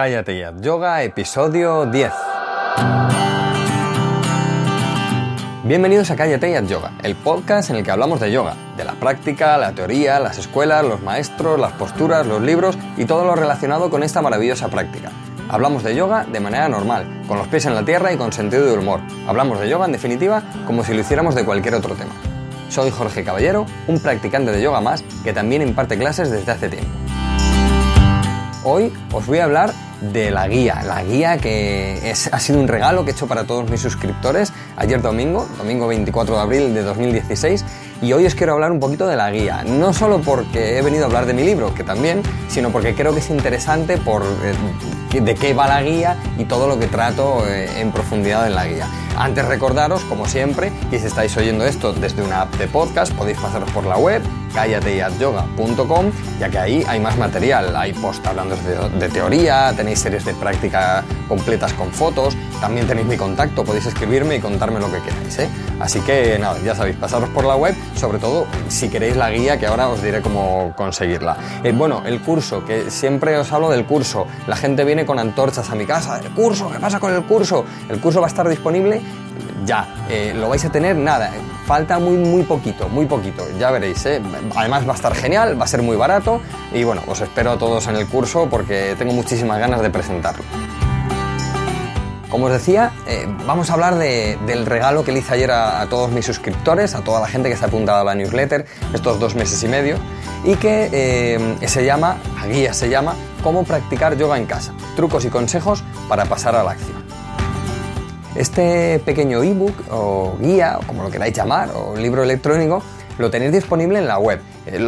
Cállate ya, yoga, episodio 10. Bienvenidos a Cállate ya Yoga, el podcast en el que hablamos de yoga, de la práctica, la teoría, las escuelas, los maestros, las posturas, los libros y todo lo relacionado con esta maravillosa práctica. Hablamos de yoga de manera normal, con los pies en la tierra y con sentido de humor. Hablamos de yoga, en definitiva, como si lo hiciéramos de cualquier otro tema. Soy Jorge Caballero, un practicante de yoga más que también imparte clases desde hace tiempo. Hoy os voy a hablar de la guía, la guía que ha sido un regalo que he hecho para todos mis suscriptores ayer domingo, domingo 24 de abril de 2016, y hoy os quiero hablar un poquito de la guía, no solo porque he venido a hablar de mi libro, que también, sino porque creo que es interesante por eh, de qué va la guía y todo lo que trato eh, en profundidad en la guía. Antes recordaros, como siempre, que si estáis oyendo esto desde una app de podcast, podéis pasaros por la web cállateyatyoga.com, ya que ahí hay más material. Hay post hablando de, teoría, tenéis series de práctica completas con fotos, también tenéis mi contacto, podéis escribirme y contarme lo que queráis. ¿eh? Así que nada, ya sabéis, pasaros por la web, sobre todo si queréis la guía, que ahora os diré cómo conseguirla. Eh, bueno, el curso, que siempre os hablo del curso. La gente viene con antorchas a mi casa. ¿El curso? ¿Qué pasa con el curso? El curso va a estar disponible ya. Eh, lo vais a tener nada, falta muy, muy poquito, muy poquito, ya veréis. ¿eh? Además va a estar genial, va a ser muy barato y bueno, os espero a todos en el curso porque tengo muchísimas ganas de presentarlo. Como os decía, eh, vamos a hablar del regalo que le hice ayer a, todos mis suscriptores, a toda la gente que se ha apuntado a la newsletter estos dos meses y medio, y que se llama, la guía se llama, Cómo practicar yoga en casa, trucos y consejos para pasar a la acción. Este pequeño ebook o guía, o como lo queráis llamar, o libro electrónico, lo tenéis disponible en la web.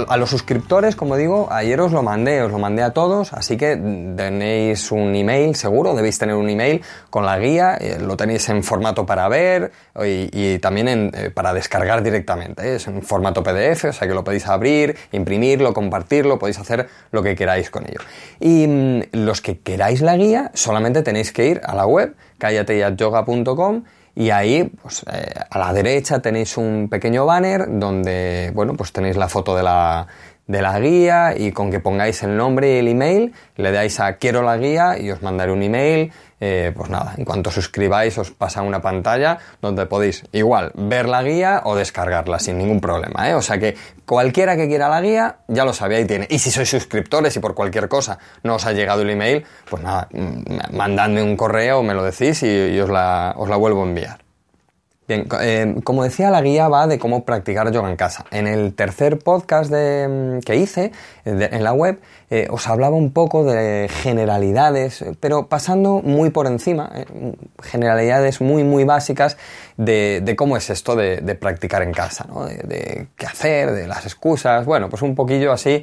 A los suscriptores, como digo, ayer os lo mandé, os lo mandé a todos, así que tenéis un email seguro, debéis tener un email con la guía, eh, lo tenéis en formato para ver y, también eh, para descargar directamente. ¿eh? Es en formato PDF, o sea que lo podéis abrir, imprimirlo, compartirlo, podéis hacer lo que queráis con ello. Y mm, los que queráis la guía, solamente tenéis que ir a la web, callateyatyoga.com y ahí, pues, eh, a la derecha tenéis un pequeño banner donde, bueno, pues tenéis la foto de la, de la guía y con que pongáis el nombre y el email, le dais a quiero la guía y os mandaré un email. Eh, pues nada, en cuanto suscribáis os pasa una pantalla donde podéis igual ver la guía o descargarla sin ningún problema. ¿eh? O sea que cualquiera que quiera la guía ya lo sabía y tiene. Y si sois suscriptores y por cualquier cosa no os ha llegado el email, pues nada, mm, mandadme un correo, me lo decís y, os, la, os la vuelvo a enviar. Bien, eh, como decía, la guía va de cómo practicar yoga en casa. En el tercer podcast mm, que hice en la web eh, os hablaba un poco de generalidades, pero pasando muy por encima, eh, generalidades muy muy básicas de, cómo es esto de, practicar en casa, ¿no? de, qué hacer, de las excusas, bueno, pues un poquillo así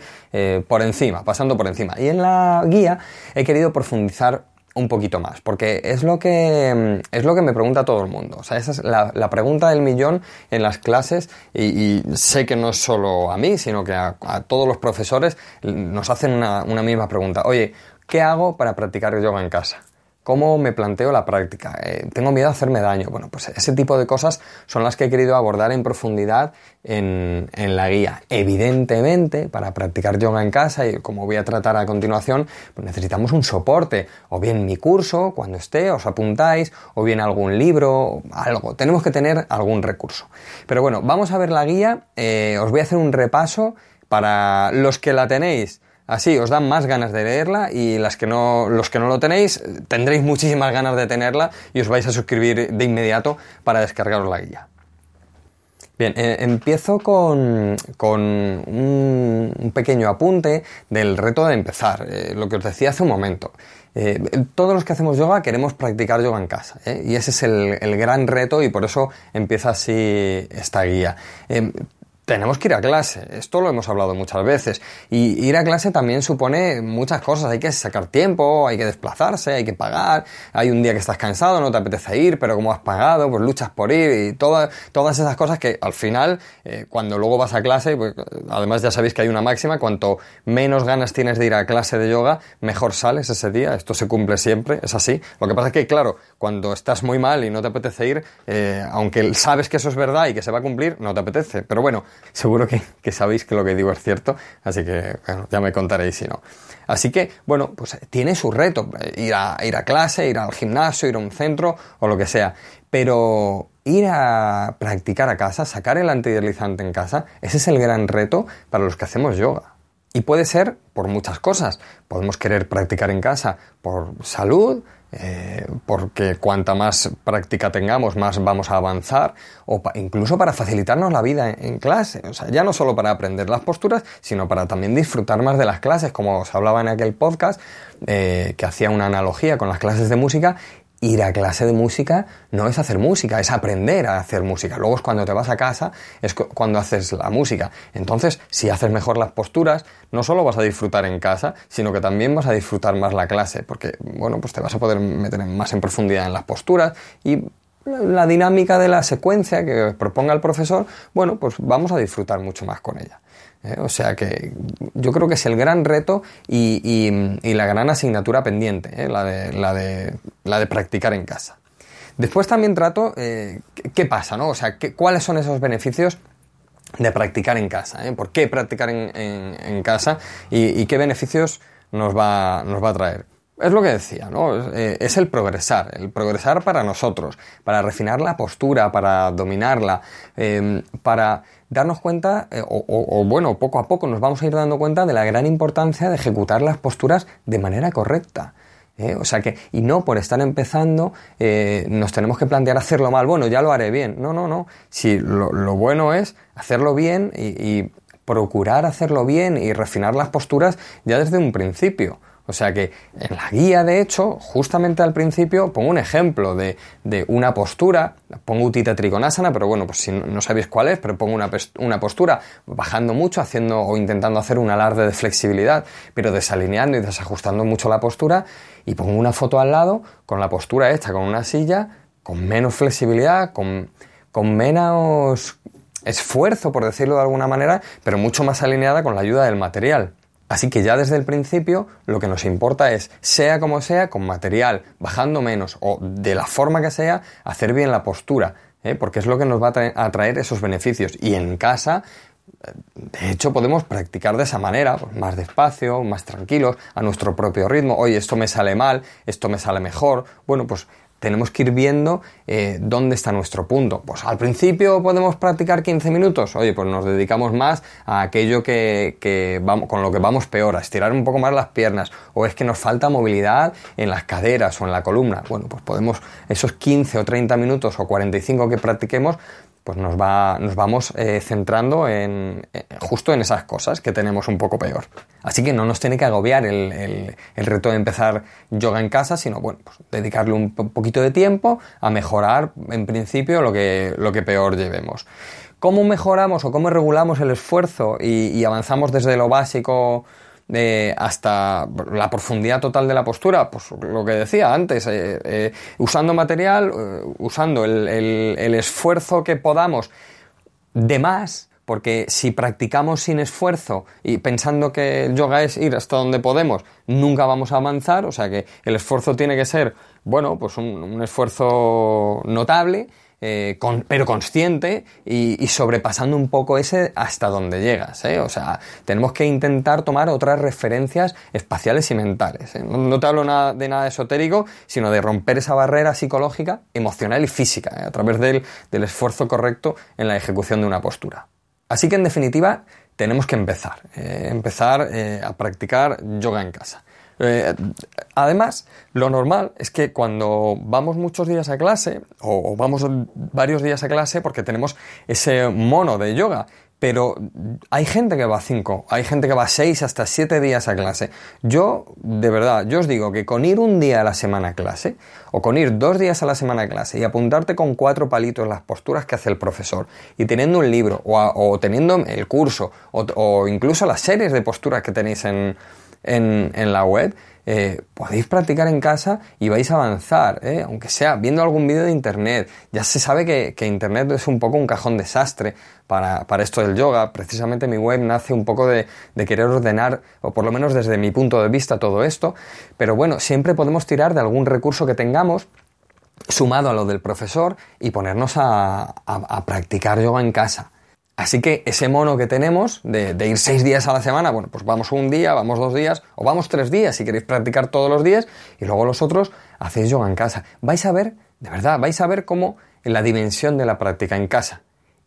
por encima, pasando por encima. Y en la guía he querido profundizar un poquito más, porque es lo que, es lo que me pregunta todo el mundo. O sea, esa es la, pregunta del millón en las clases y, sé que no es solo a mí, sino que a, todos los profesores nos hacen una, una misma pregunta. Oye, ¿qué hago para practicar yoga en casa? ¿Cómo me planteo la práctica? Eh, ¿Tengo miedo a hacerme daño? Bueno, pues ese tipo de cosas son las que he querido abordar en profundidad en, la guía. Evidentemente, para practicar yoga en casa, y como voy a tratar a continuación, pues necesitamos un soporte. O bien mi curso, cuando esté, os apuntáis, o bien algún libro, algo. Tenemos que tener algún recurso. Pero bueno, vamos a ver la guía. Eh, os voy a hacer un repaso para los que la tenéis Así os dan más ganas de leerla y las que no, los que no lo tenéis tendréis muchísimas ganas de tenerla y os vais a suscribir de inmediato para descargaros la guía. Bien, eh, empiezo con, un, pequeño apunte del reto de empezar, eh, lo que os decía hace un momento. Eh, todos los que hacemos yoga queremos practicar yoga en casa y ese es el, gran reto y por eso empieza así esta guía tenemos que ir a clase. Esto lo hemos hablado muchas veces. Y ir a clase también supone muchas cosas. Hay que sacar tiempo, hay que desplazarse, hay que pagar. Hay un día que estás cansado, no te apetece ir, pero como has pagado, pues luchas por ir y todas esas cosas que al final, eh, cuando luego vas a clase, pues, además ya sabéis que hay una máxima, cuanto menos ganas tienes de ir a clase de yoga, mejor sales ese día. Esto se cumple siempre, es así. Lo que pasa es que, claro, cuando estás muy mal y no te apetece ir, eh, aunque sabes que eso es verdad y que se va a cumplir, no te apetece. Pero bueno, Seguro que, sabéis que lo que digo es cierto, así que ya me contaréis si no. Así que, bueno, pues tiene su reto, ir a, ir a clase, ir al gimnasio, ir a un centro o lo que sea. Pero ir a practicar a casa, sacar el antideslizante en casa, ese es el gran reto para los que hacemos yoga. Y puede ser por muchas cosas. Podemos querer practicar en casa por salud, eh, porque cuanta más práctica tengamos, más vamos a avanzar, o incluso para facilitarnos la vida en, clase. O sea, ya no solo para aprender las posturas, sino para también disfrutar más de las clases, como os hablaba en aquel podcast, eh, que hacía una analogía con las clases de música, ir a clase de música no es hacer música, es aprender a hacer música. Luego es cuando te vas a casa, es cuando haces la música. Entonces, si haces mejor las posturas, no solo vas a disfrutar en casa, sino que también vas a disfrutar más la clase, porque, bueno, pues te vas a poder meter más en profundidad en las posturas y la dinámica de la secuencia que proponga el profesor, bueno, pues vamos a disfrutar mucho más con ella. ¿eh? O sea que yo creo que es el gran reto y, la gran asignatura pendiente, ¿eh? la, de, la, de, practicar en casa. Después también trato eh, qué pasa, ¿no? O sea, cuáles son esos beneficios de practicar en casa. ¿Por qué practicar en, casa y, qué beneficios nos va, nos va a traer? Es lo que decía, ¿no? Es, el progresar, el progresar para nosotros, para refinar la postura, para dominarla, para darnos cuenta, eh, o, bueno, poco a poco nos vamos a ir dando cuenta de la gran importancia de ejecutar las posturas de manera correcta. ¿eh? O sea que, y no por estar empezando, eh, nos tenemos que plantear hacerlo mal. Bueno, ya lo haré bien. No, no, no. Si lo, bueno es hacerlo bien y procurar hacerlo bien y refinar las posturas ya desde un principio. O sea que en la guía, de hecho, justamente al principio pongo un ejemplo de, una postura, pongo Utita Trikonasana, pero bueno, pues si no, sabéis cuál es, pero pongo una, una, postura bajando mucho, haciendo o intentando hacer un alarde de flexibilidad, pero desalineando y desajustando mucho la postura, y pongo una foto al lado con la postura hecha con una silla, con menos flexibilidad, con, con menos esfuerzo, por decirlo de alguna manera, pero mucho más alineada con la ayuda del material. Así que ya desde el principio lo que nos importa es, sea como sea, con material, bajando menos o de la forma que sea, hacer bien la postura, ¿eh? porque es lo que nos va a traer, esos beneficios. Y en casa, de hecho, podemos practicar de esa manera, pues, más despacio, más tranquilos, a nuestro propio ritmo. Oye, esto me sale mal, esto me sale mejor. Bueno, pues tenemos que ir viendo eh, dónde está nuestro punto. Pues al principio podemos practicar 15 minutos, oye, pues nos dedicamos más a aquello que, vamos, con lo que vamos peor, a estirar un poco más las piernas, o es que nos falta movilidad en las caderas o en la columna. Bueno, pues podemos esos 15 o 30 minutos o 45 que practiquemos, pues nos, va, nos vamos eh, centrando en, eh, justo en esas cosas que tenemos un poco peor. Así que no nos tiene que agobiar el, reto de empezar yoga en casa, sino bueno, pues dedicarle un poquito de tiempo a mejorar en principio lo que, lo que peor llevemos. ¿Cómo mejoramos o cómo regulamos el esfuerzo y avanzamos desde lo básico hasta la profundidad total de la postura, pues lo que decía antes, eh, eh, usando material, eh, usando el, esfuerzo que podamos de más, porque si practicamos sin esfuerzo y pensando que el yoga es ir hasta donde podemos, nunca vamos a avanzar, o sea que el esfuerzo tiene que ser, bueno, pues un esfuerzo notable eh, pero consciente y, sobrepasando un poco ese hasta donde llegas. ¿eh? O sea, tenemos que intentar tomar otras referencias espaciales y mentales. ¿eh? No, te hablo nada, de nada esotérico, sino de romper esa barrera psicológica, emocional y física a través del, del esfuerzo correcto en la ejecución de una postura. Así que en definitiva, tenemos que empezar, empezar a practicar yoga en casa. Eh, además, lo normal es que cuando vamos muchos días a clase, o, vamos varios días a clase porque tenemos ese mono de yoga, pero hay gente que va cinco, hay gente que va seis hasta siete días a clase. Yo, de verdad, yo os digo que con ir un día a la semana a clase, o con ir dos días a la semana a clase y apuntarte con cuatro palitos las posturas que hace el profesor, y teniendo un libro, o, teniendo el curso, o incluso las series de posturas que tenéis en, en, la web, eh, podéis practicar en casa y vais a avanzar, ¿eh? aunque sea viendo algún vídeo de internet. Ya se sabe que, que, internet es un poco un cajón desastre para, para, esto del yoga. Precisamente mi web nace un poco de, de, querer ordenar, o por lo menos desde mi punto de vista, todo esto. Pero bueno, siempre podemos tirar de algún recurso que tengamos sumado a lo del profesor y ponernos a, a practicar yoga en casa. Así que ese mono que tenemos de, ir seis días a la semana, bueno, pues vamos un día, vamos dos días, o vamos tres días si queréis practicar todos los días, y luego los otros hacéis yoga en casa. Vais a ver, de verdad, vais a ver cómo la dimensión de la práctica en casa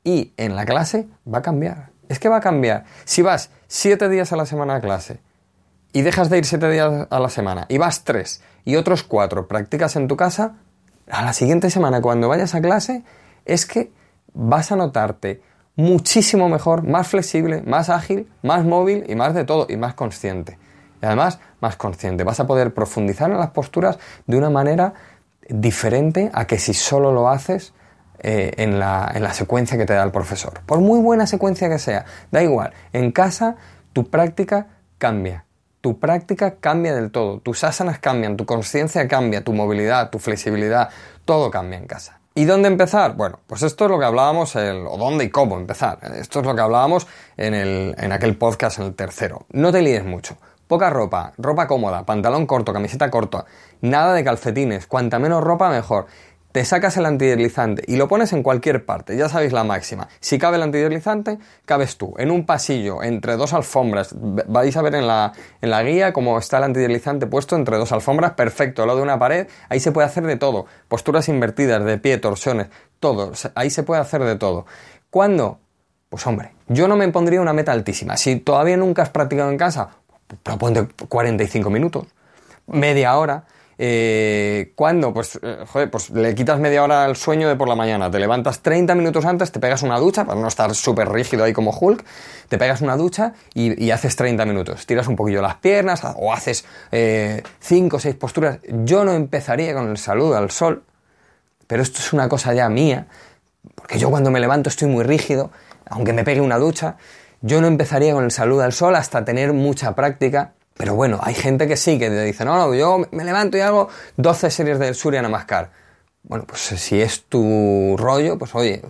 y en la clase va a cambiar. Es que va a cambiar. Si vas siete días a la semana a clase y dejas de ir siete días a la semana y vas tres y otros cuatro practicas en tu casa, a la siguiente semana cuando vayas a clase es que vas a notarte muchísimo mejor, más flexible, más ágil, más móvil y más de todo, y más consciente. Y además, más consciente. Vas a poder profundizar en las posturas de una manera diferente a que si solo lo haces eh, en, la, en la secuencia que te da el profesor. Por muy buena secuencia que sea, da igual. En casa, tu práctica cambia. Tu práctica cambia del todo. Tus asanas cambian, tu conciencia cambia, tu movilidad, tu flexibilidad, todo cambia en casa. ¿Y dónde empezar? Bueno, pues esto es lo que hablábamos, el, o dónde y cómo empezar. Esto es lo que hablábamos en, el, en aquel podcast, en el tercero. No te líes mucho. Poca ropa, ropa cómoda, pantalón corto, camiseta corta, nada de calcetines, cuanta menos ropa mejor te sacas el antideslizante y lo pones en cualquier parte, ya sabéis la máxima. Si cabe el antideslizante, cabes tú. En un pasillo, entre dos alfombras, vais a ver en la, en la guía cómo está el antideslizante puesto entre dos alfombras, perfecto, lo de una pared, ahí se puede hacer de todo. Posturas invertidas, de pie, torsiones, todo, ahí se puede hacer de todo. ¿Cuándo? Pues hombre, yo no me pondría una meta altísima. Si todavía nunca has practicado en casa, proponte 45 minutos, media hora, eh, ¿Cuándo? Pues, eh, joder, pues le quitas media hora al sueño de por la mañana, te levantas 30 minutos antes, te pegas una ducha, para no estar súper rígido ahí como Hulk, te pegas una ducha y, haces 30 minutos. Tiras un poquillo las piernas o haces 5 o 6 posturas. Yo no empezaría con el saludo al sol, pero esto es una cosa ya mía, porque yo cuando me levanto estoy muy rígido, aunque me pegue una ducha, yo no empezaría con el saludo al sol hasta tener mucha práctica pero bueno, hay gente que sí, que te dice, no, no, yo me levanto y hago 12 series del Surya Namaskar. Bueno, pues si es tu rollo, pues oye,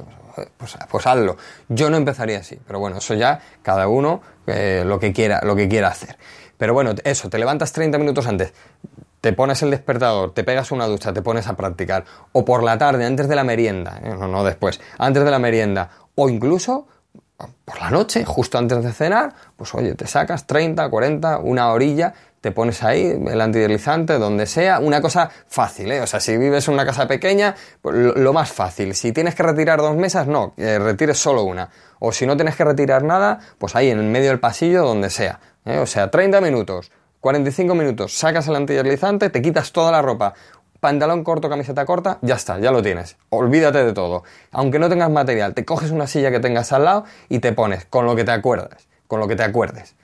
pues, pues hazlo. Yo no empezaría así, pero bueno, eso ya cada uno eh, lo, que quiera, lo que quiera hacer. Pero bueno, eso, te levantas 30 minutos antes, te pones el despertador, te pegas una ducha, te pones a practicar, o por la tarde, antes de la merienda, eh, no después, antes de la merienda, o incluso por la noche, justo antes de cenar, pues oye, te sacas 30, 40, una orilla, te pones ahí el antideslizante, donde sea, una cosa fácil, ¿eh? O sea, si vives en una casa pequeña, pues lo, más fácil. Si tienes que retirar dos mesas, no, retires solo una. O si no tienes que retirar nada, pues ahí en el medio del pasillo, donde sea. ¿eh? O sea, 30 minutos, 45 minutos, sacas el antideslizante, te quitas toda la ropa, pantalón corto, camiseta corta, ya está, ya lo tienes. Olvídate de todo. Aunque no tengas material, te coges una silla que tengas al lado y te pones con lo que te acuerdes, con lo que te acuerdes.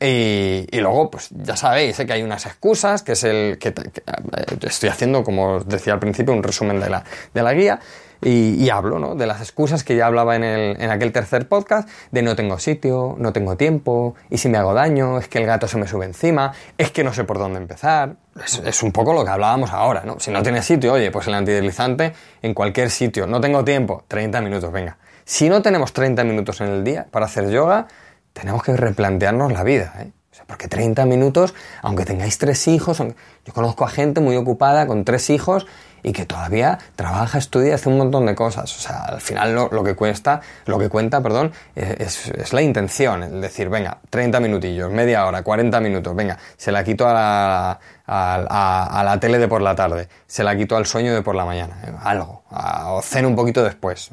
Y, luego, pues ya sabéis ¿eh? que hay unas excusas, que es el que, eh, estoy haciendo, como os decía al principio, un resumen de la, de la guía y, hablo ¿no? de las excusas que ya hablaba en, el, en aquel tercer podcast, de no tengo sitio, no tengo tiempo, y si me hago daño, es que el gato se me sube encima, es que no sé por dónde empezar. Es, un poco lo que hablábamos ahora, ¿no? Si no tienes sitio, oye, pues el antideslizante en cualquier sitio. No tengo tiempo, 30 minutos, venga. Si no tenemos 30 minutos en el día para hacer yoga, tenemos que replantearnos la vida, ¿eh? O sea, porque 30 minutos, aunque tengáis tres hijos, yo conozco a gente muy ocupada con tres hijos y que todavía trabaja, estudia, hace un montón de cosas. O sea, al final lo, que cuesta, lo que cuenta, perdón, es, la intención, es decir, venga, 30 minutillos, media hora, 40 minutos, venga, se la quito a la, a, la tele de por la tarde, se la quito al sueño de por la mañana, eh, algo, o ceno un poquito después.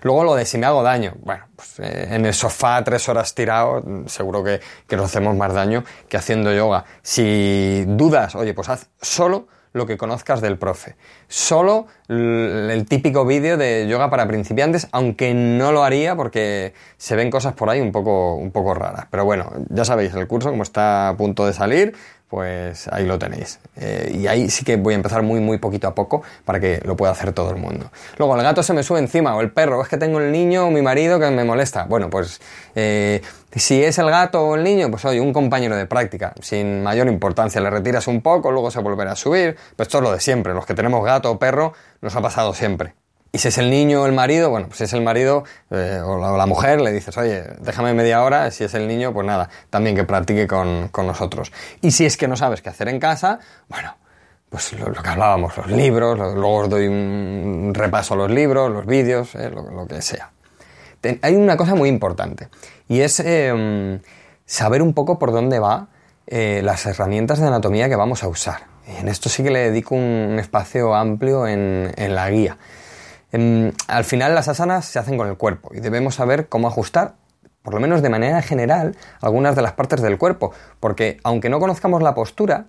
Luego lo de si me hago daño, bueno, pues eh, en el sofá tres horas tirado, seguro que, que nos hacemos más daño que haciendo yoga. Si dudas, oye, pues haz solo lo que conozcas del profe. Solo el típico vídeo de yoga para principiantes, aunque no lo haría porque se ven cosas por ahí un poco, un poco raras. Pero bueno, ya sabéis, el curso como está a punto de salir, pues ahí lo tenéis. Eh, y ahí sí que voy a empezar muy, muy poquito a poco para que lo pueda hacer todo el mundo. Luego, el gato se me sube encima, o el perro, es que tengo el niño o mi marido que me molesta. Bueno, pues eh, si es el gato o el niño, pues oye, un compañero de práctica, sin mayor importancia. Le retiras un poco, luego se volverá a subir. Pues es lo de siempre. Los que tenemos gato o perro, nos ha pasado siempre. Y si es el niño o el marido, bueno, pues si es el marido eh, o, la, mujer, le dices, oye, déjame media hora. Si es el niño, pues nada, también que practique con, nosotros. Y si es que no sabes qué hacer en casa, bueno, pues lo, que hablábamos, los libros, luego os doy un repaso a los libros, los vídeos, eh, lo, que sea. hay una cosa muy importante y es em, saber un poco por dónde va eh, las herramientas de anatomía que vamos a usar. En esto sí que le dedico un espacio amplio en, la guía. Al final las asanas se hacen con el cuerpo y debemos saber cómo ajustar, por lo menos de manera general, algunas de las partes del cuerpo, porque aunque no conozcamos la postura,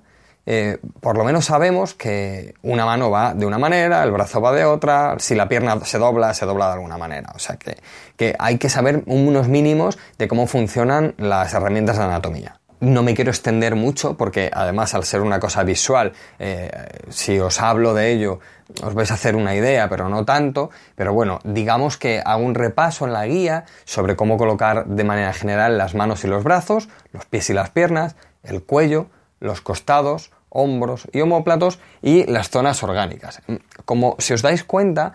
eh, por lo menos sabemos que una mano va de una manera, el brazo va de otra, si la pierna se dobla, se dobla de alguna manera. O sea que hay que saber unos mínimos de cómo funcionan las herramientas de anatomía. No me quiero extender mucho porque además al ser una cosa visual, eh, si os hablo de ello, os vais a hacer una idea, pero no tanto. Pero bueno, digamos que hago un repaso en la guía sobre cómo colocar de manera general las manos y los brazos, los pies y las piernas, el cuello, los costados, hombros y homóplatos y las zonas orgánicas. Como si os dais cuenta,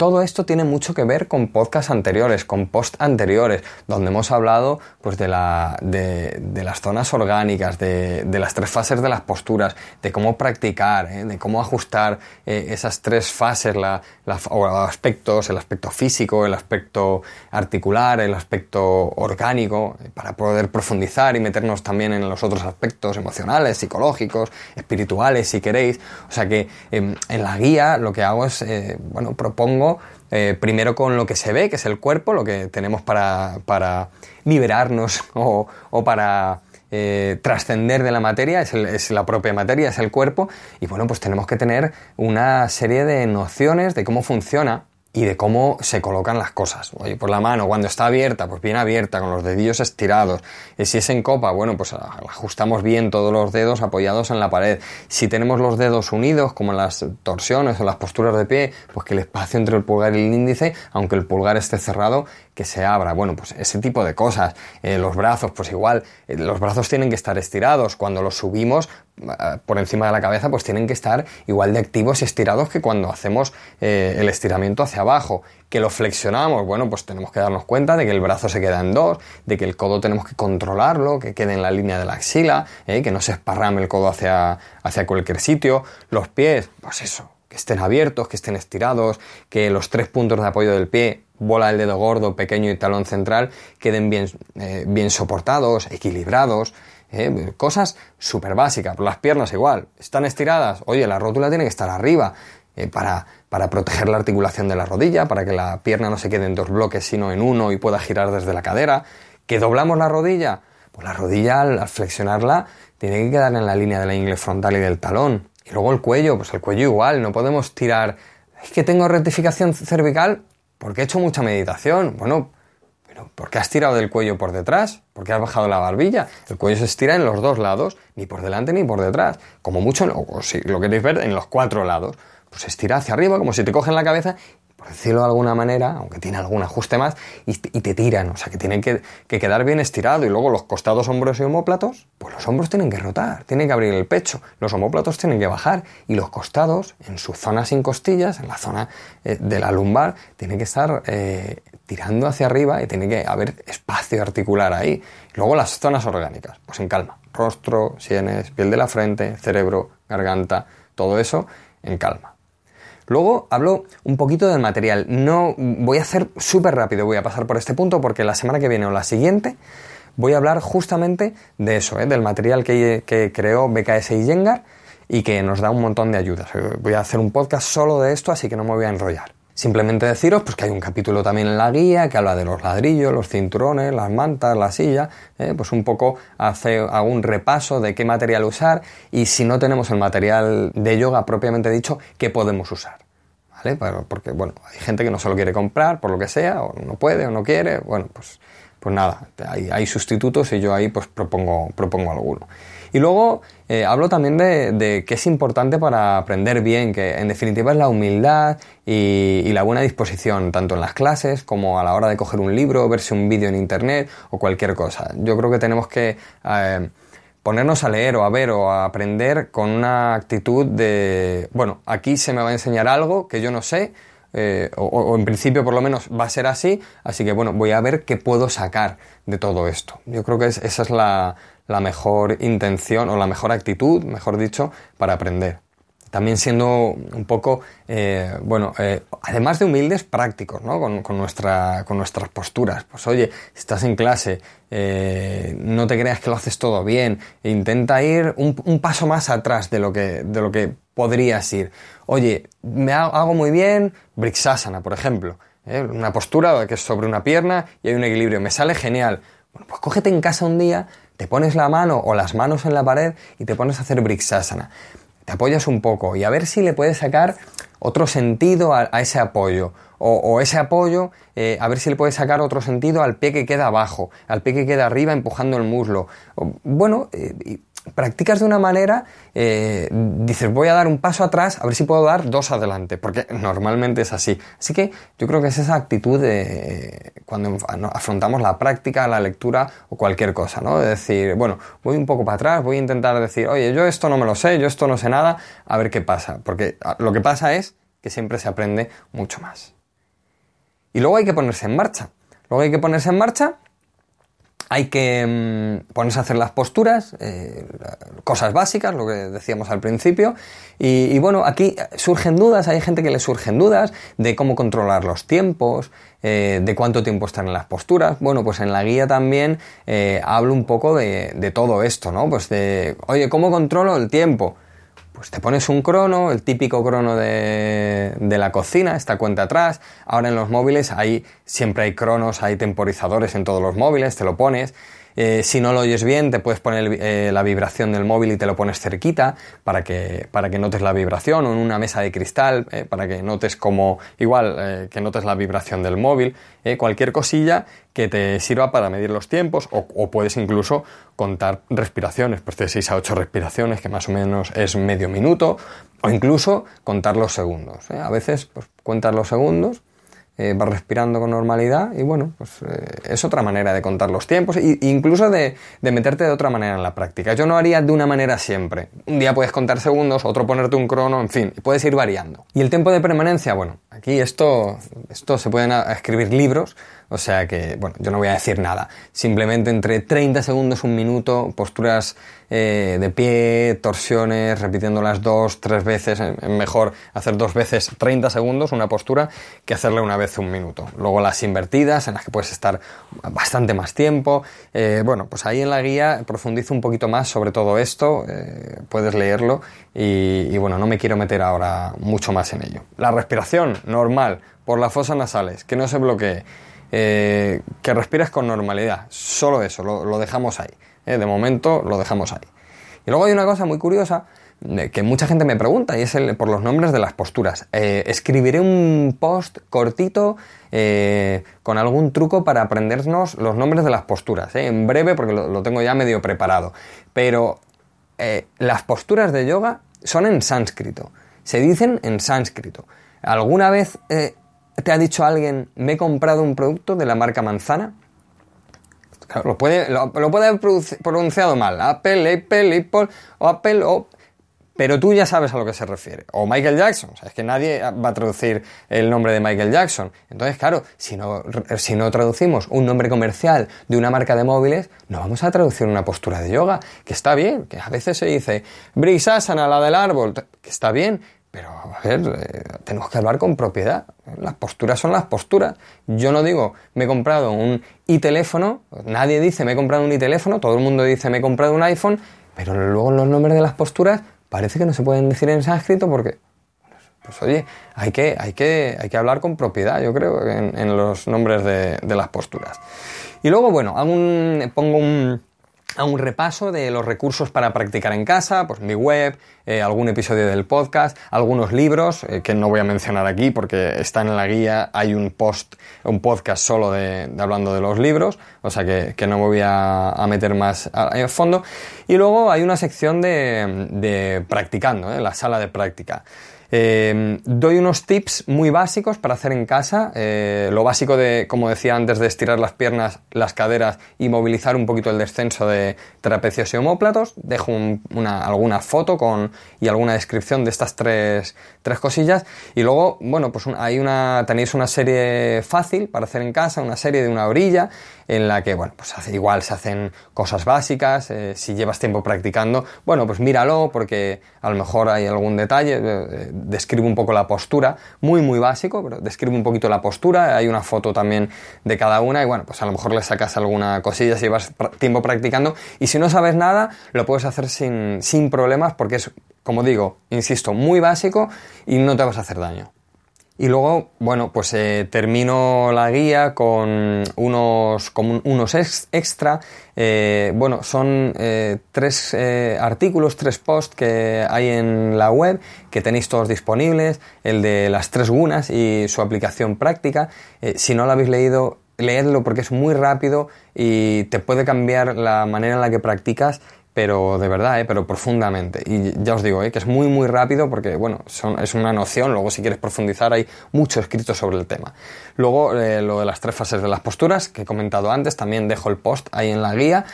todo esto tiene mucho que ver con podcasts anteriores, con post anteriores, donde hemos hablado pues, de, la, de, las zonas orgánicas, de, las tres fases de las posturas, de cómo practicar, ¿eh? de cómo ajustar eh, esas tres fases, la, aspectos, el aspecto físico, el aspecto articular, el aspecto orgánico, eh, para poder profundizar y meternos también en los otros aspectos emocionales, psicológicos, espirituales, si queréis. O sea que em, en la guía lo que hago es, bueno, propongo eh, primero con lo que se ve, que es el cuerpo, lo que tenemos para, liberarnos o, para eh, trascender de la materia, es, es, la propia materia, es el cuerpo, y bueno, pues tenemos que tener una serie de nociones de cómo funciona y de cómo se colocan las cosas. Oye, por la mano, cuando está abierta, pues bien abierta, con los dedillos estirados. Y si es en copa, bueno, pues ajustamos bien todos los dedos apoyados en la pared. Si tenemos los dedos unidos, como en las torsiones o las posturas de pie, pues que el espacio entre el pulgar y el índice, aunque el pulgar esté cerrado, que se abra. Bueno, pues ese tipo de cosas. Eh, los brazos, pues igual, eh, los brazos tienen que estar estirados. Cuando los subimos eh, por encima de la cabeza, pues tienen que estar igual de activos y estirados que cuando hacemos el estiramiento hacia abajo. Que lo flexionamos, bueno, pues tenemos que darnos cuenta de que el brazo se queda en dos, de que el codo tenemos que controlarlo, que quede en la línea de la axila, que no se esparrame el codo hacia, hacia cualquier sitio. Los pies, pues eso, que estén abiertos, que estén estirados, que los tres puntos de apoyo del pie bola del dedo gordo, pequeño y talón central queden bien, eh, bien soportados, equilibrados. Eh, cosas súper básicas. Las piernas igual, están estiradas. Oye, la rótula tiene que estar arriba eh, para, para, proteger la articulación de la rodilla, para que la pierna no se quede en dos bloques, sino en uno y pueda girar desde la cadera. ¿Que doblamos la rodilla? Pues la rodilla al, al flexionarla tiene que quedar en la línea de la ingle frontal y del talón. Y luego el cuello, pues el cuello igual, no podemos tirar. Es que tengo rectificación cervical, porque he hecho mucha meditación. Bueno, pero ¿por qué has tirado del cuello por detrás? ¿Por qué has bajado la barbilla? El cuello se estira en los dos lados, ni por delante ni por detrás. Como mucho, o si lo queréis ver, en los cuatro lados. Pues se estira hacia arriba, como si te cogen la cabeza por decirlo de alguna manera, aunque tiene algún ajuste más, y, te tiran, o sea que tienen que, quedar bien estirado. Y luego los costados, hombros y homóplatos, pues los hombros tienen que rotar, tienen que abrir el pecho, los homóplatos tienen que bajar, y los costados, en su zona sin costillas, en la zona eh, de la lumbar, tienen que estar eh, tirando hacia arriba y tiene que haber espacio articular ahí. luego las zonas orgánicas, pues en calma, rostro, sienes, piel de la frente, cerebro, garganta, todo eso en calma. Luego hablo un poquito del material. No voy a hacer súper rápido, voy a pasar por este punto porque la semana que viene o la siguiente voy a hablar justamente de eso, ¿eh? del material que, que creó BKS y Yengar y que nos da un montón de ayudas. Voy a hacer un podcast solo de esto, así que no me voy a enrollar. Simplemente deciros pues, que hay un capítulo también en la guía que habla de los ladrillos, los cinturones, las mantas, la silla, ¿eh? pues un poco hace algún repaso de qué material usar y si no tenemos el material de yoga propiamente dicho, qué podemos usar. ¿Vale? Porque bueno, hay gente que no se lo quiere comprar por lo que sea, o no puede o no quiere, bueno, pues, pues nada, hay, hay sustitutos y yo ahí pues propongo, propongo alguno. Y luego eh, hablo también de, de, que es importante para aprender bien, que en definitiva es la humildad y, la buena disposición, tanto en las clases como a la hora de coger un libro, verse un vídeo en internet o cualquier cosa. Yo creo que tenemos que eh, ponernos a leer o a ver o a aprender con una actitud de, bueno, aquí se me va a enseñar algo que yo no sé, eh, o, en principio por lo menos va a ser así, así que bueno, voy a ver qué puedo sacar de todo esto. Yo creo que esa es la, la mejor intención o la mejor actitud, mejor dicho, para aprender. También siendo un poco, eh, bueno, eh, además de humildes, prácticos, ¿no? Con, nuestra, con nuestras posturas. Pues oye, estás en clase, eh, no te creas que lo haces todo bien, intenta ir un, paso más atrás de lo que, de lo que podrías ir. Oye, me hago, muy bien, Brixasana, por ejemplo, una postura que es sobre una pierna y hay un equilibrio, me sale genial. Bueno, pues cógete en casa un día, te pones la mano o las manos en la pared y te pones a hacer Brixasana te apoyas un poco y a ver si le puedes sacar otro sentido a, ese apoyo. O, ese apoyo, eh, a ver si le puedes sacar otro sentido al pie que queda abajo, al pie que queda arriba empujando el muslo. bueno, eh, practicas de una manera, eh, dices voy a dar un paso atrás, a ver si puedo dar dos adelante, porque normalmente es así. Así que yo creo que es esa actitud de cuando afrontamos la práctica, la lectura o cualquier cosa, ¿no? De decir, bueno, voy un poco para atrás, voy a intentar decir, oye, yo esto no me lo sé, yo esto no sé nada, a ver qué pasa, porque ah, lo que pasa es que siempre se aprende mucho más. Y luego hay que ponerse en marcha. Luego hay que ponerse en marcha hay que mm, ponerse a hacer las posturas, eh, cosas básicas, lo que decíamos al principio. Y, bueno, aquí surgen dudas, hay gente que le surgen dudas de cómo controlar los tiempos, eh, de cuánto tiempo están en las posturas. Bueno, pues en la guía también eh, hablo un poco de, de todo esto, ¿no? Pues de, oye, ¿cómo controlo el tiempo? Pues te pones un crono, el típico crono de, la cocina, esta cuenta atrás. Ahora en los móviles hay, siempre hay cronos, hay temporizadores en todos los móviles, te lo pones. Eh, si no lo oyes bien, te puedes poner eh, la vibración del móvil y te lo pones cerquita para que, para que notes la vibración o en una mesa de cristal eh, para que notes como, igual, que notes la vibración del móvil. cualquier cosilla que te sirva para medir los tiempos o, puedes incluso contar respiraciones, pues de 6 a 8 respiraciones, que más o menos es medio minuto, o incluso contar los segundos. A veces, pues cuentas los segundos eh, vas respirando con normalidad y bueno, pues eh, es otra manera de contar los tiempos e incluso de, de, meterte de otra manera en la práctica. Yo no haría de una manera siempre. Un día puedes contar segundos, otro ponerte un crono, en fin, puedes ir variando. Y el tiempo de permanencia, bueno, aquí esto, esto se pueden escribir libros, o sea que, bueno, yo no voy a decir nada. Simplemente entre 30 segundos, un minuto, posturas eh, de pie, torsiones, repitiéndolas dos, tres veces. Es mejor hacer dos veces 30 segundos una postura que hacerla una vez un minuto. Luego las invertidas, en las que puedes estar bastante más tiempo. Eh, bueno, pues ahí en la guía profundizo un poquito más sobre todo esto. Eh, puedes leerlo y bueno, no me quiero meter ahora mucho más en ello. La respiración normal por las fosas nasales, que no se bloquee. Eh, que respires con normalidad. Solo eso, lo, dejamos ahí. Eh, de momento lo dejamos ahí. Y luego hay una cosa muy curiosa que mucha gente me pregunta y es el, por los nombres de las posturas. Eh, escribiré un post cortito con algún truco para aprendernos los nombres de las posturas. En breve porque lo, tengo ya medio preparado. Pero las posturas de yoga son en sánscrito. Se dicen en sánscrito. ¿Alguna vez ¿Te ha dicho alguien, me he comprado un producto de la marca manzana? lo puede, lo, puede haber pronunciado mal. Apple, Apple, Apple, o Apple, o... Pero tú ya sabes a lo que se refiere. O Michael Jackson. Es que nadie va a traducir el nombre de Michael Jackson. Entonces, claro, si no, si no traducimos un nombre comercial de una marca de móviles, no vamos a traducir una postura de yoga. Que está bien. Que a veces se dice, Brisasana, la del árbol. Que está bien pero, a ver, eh, tenemos que hablar con propiedad. Las posturas son las posturas. Yo no digo, me he comprado un i-teléfono, nadie dice, me he comprado un i-teléfono, todo el mundo dice, me he comprado un iPhone, pero luego los nombres de las posturas parece que no se pueden decir en sánscrito porque, pues oye, hay que, hay que, hay que hablar con propiedad, yo creo, en, los nombres de, de, las posturas. Y luego, bueno, pongo un, a un repaso de los recursos para practicar en casa, pues mi web, eh, algún episodio del podcast, algunos libros eh, que no voy a mencionar aquí porque están en la guía, hay un post, un podcast solo de, hablando de los libros, o sea que, no me voy a, meter más en fondo. Y luego hay una sección de, practicando, eh, la sala de práctica. Eh, doy unos tips muy básicos para hacer en casa. Eh, lo básico de, como decía antes, de estirar las piernas, las caderas y movilizar un poquito el descenso de trapecios y homóplatos. Dejo una, alguna foto con, y alguna descripción de estas tres, tres cosillas. Y luego, bueno, pues hay una, tenéis una serie fácil para hacer en casa, una serie de una orilla en la que, bueno, pues igual se hacen cosas básicas, eh, si llevas tiempo practicando, bueno, pues míralo porque a lo mejor hay algún detalle, eh, describe un poco la postura, muy muy básico, pero describe un poquito la postura, hay una foto también de cada una y bueno, pues a lo mejor le sacas alguna cosilla si llevas tiempo practicando y si no sabes nada, lo puedes hacer sin, sin problemas porque es, como digo, insisto, muy básico y no te vas a hacer daño. Y luego, bueno, pues eh, termino la guía con unos, unos extra. Eh, bueno, son eh, tres artículos, tres posts que hay en la web que tenéis todos disponibles. El de las tres gunas y su aplicación práctica. si no lo habéis leído, leedlo porque es muy rápido y te puede cambiar la manera en la que practicas pero de verdad, ¿eh? pero profundamente. Y ya os digo, ¿eh? que es muy, muy rápido porque, bueno, es una noción, luego si quieres profundizar hay mucho escrito sobre el tema. Luego, eh, lo de las tres fases de las posturas, que he comentado antes, también dejo el post ahí en la guía.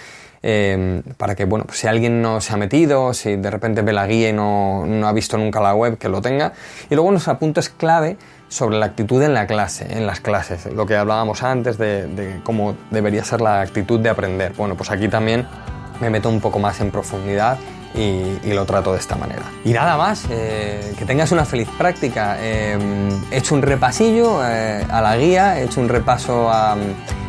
Eh, para que, bueno, pues si alguien no se ha metido, si de repente ve la guía y no, no ha visto nunca la web, que lo tenga. Y luego unos apuntes clave sobre la actitud en la clase, en las clases, lo que hablábamos antes de cómo debería ser la actitud de aprender. Bueno, pues aquí también me meto un poco más en profundidad y, lo trato de esta manera. Y nada más, eh, que tengas una feliz práctica. Eh, he hecho un repasillo eh, a la guía, he hecho un repaso a,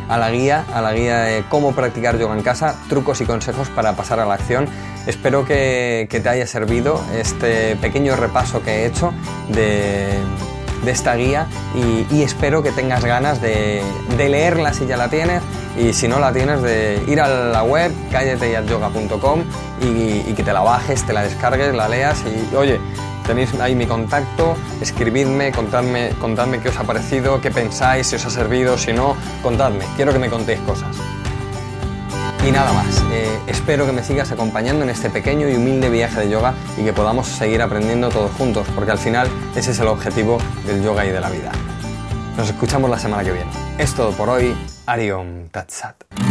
la guía, a la guía de cómo practicar yoga en casa, trucos y consejos para pasar a la acción. Espero que, te haya servido este pequeño repaso que he hecho de, esta guía y, espero que tengas ganas de, de leerla si ya la tienes y si no la tienes de ir a la web calleteyatyoga.com y, y que te la bajes, te la descargues, la leas y oye, tenéis ahí mi contacto, escribidme, contadme, contadme qué os ha parecido, qué pensáis, si os ha servido, si no, contadme, quiero que me contéis cosas. Y nada más, eh, espero que me sigas acompañando en este pequeño y humilde viaje de yoga y que podamos seguir aprendiendo todos juntos, porque al final ese es el objetivo del yoga y de la vida. Nos escuchamos la semana que viene. Es todo por hoy. Ariom Tatsat.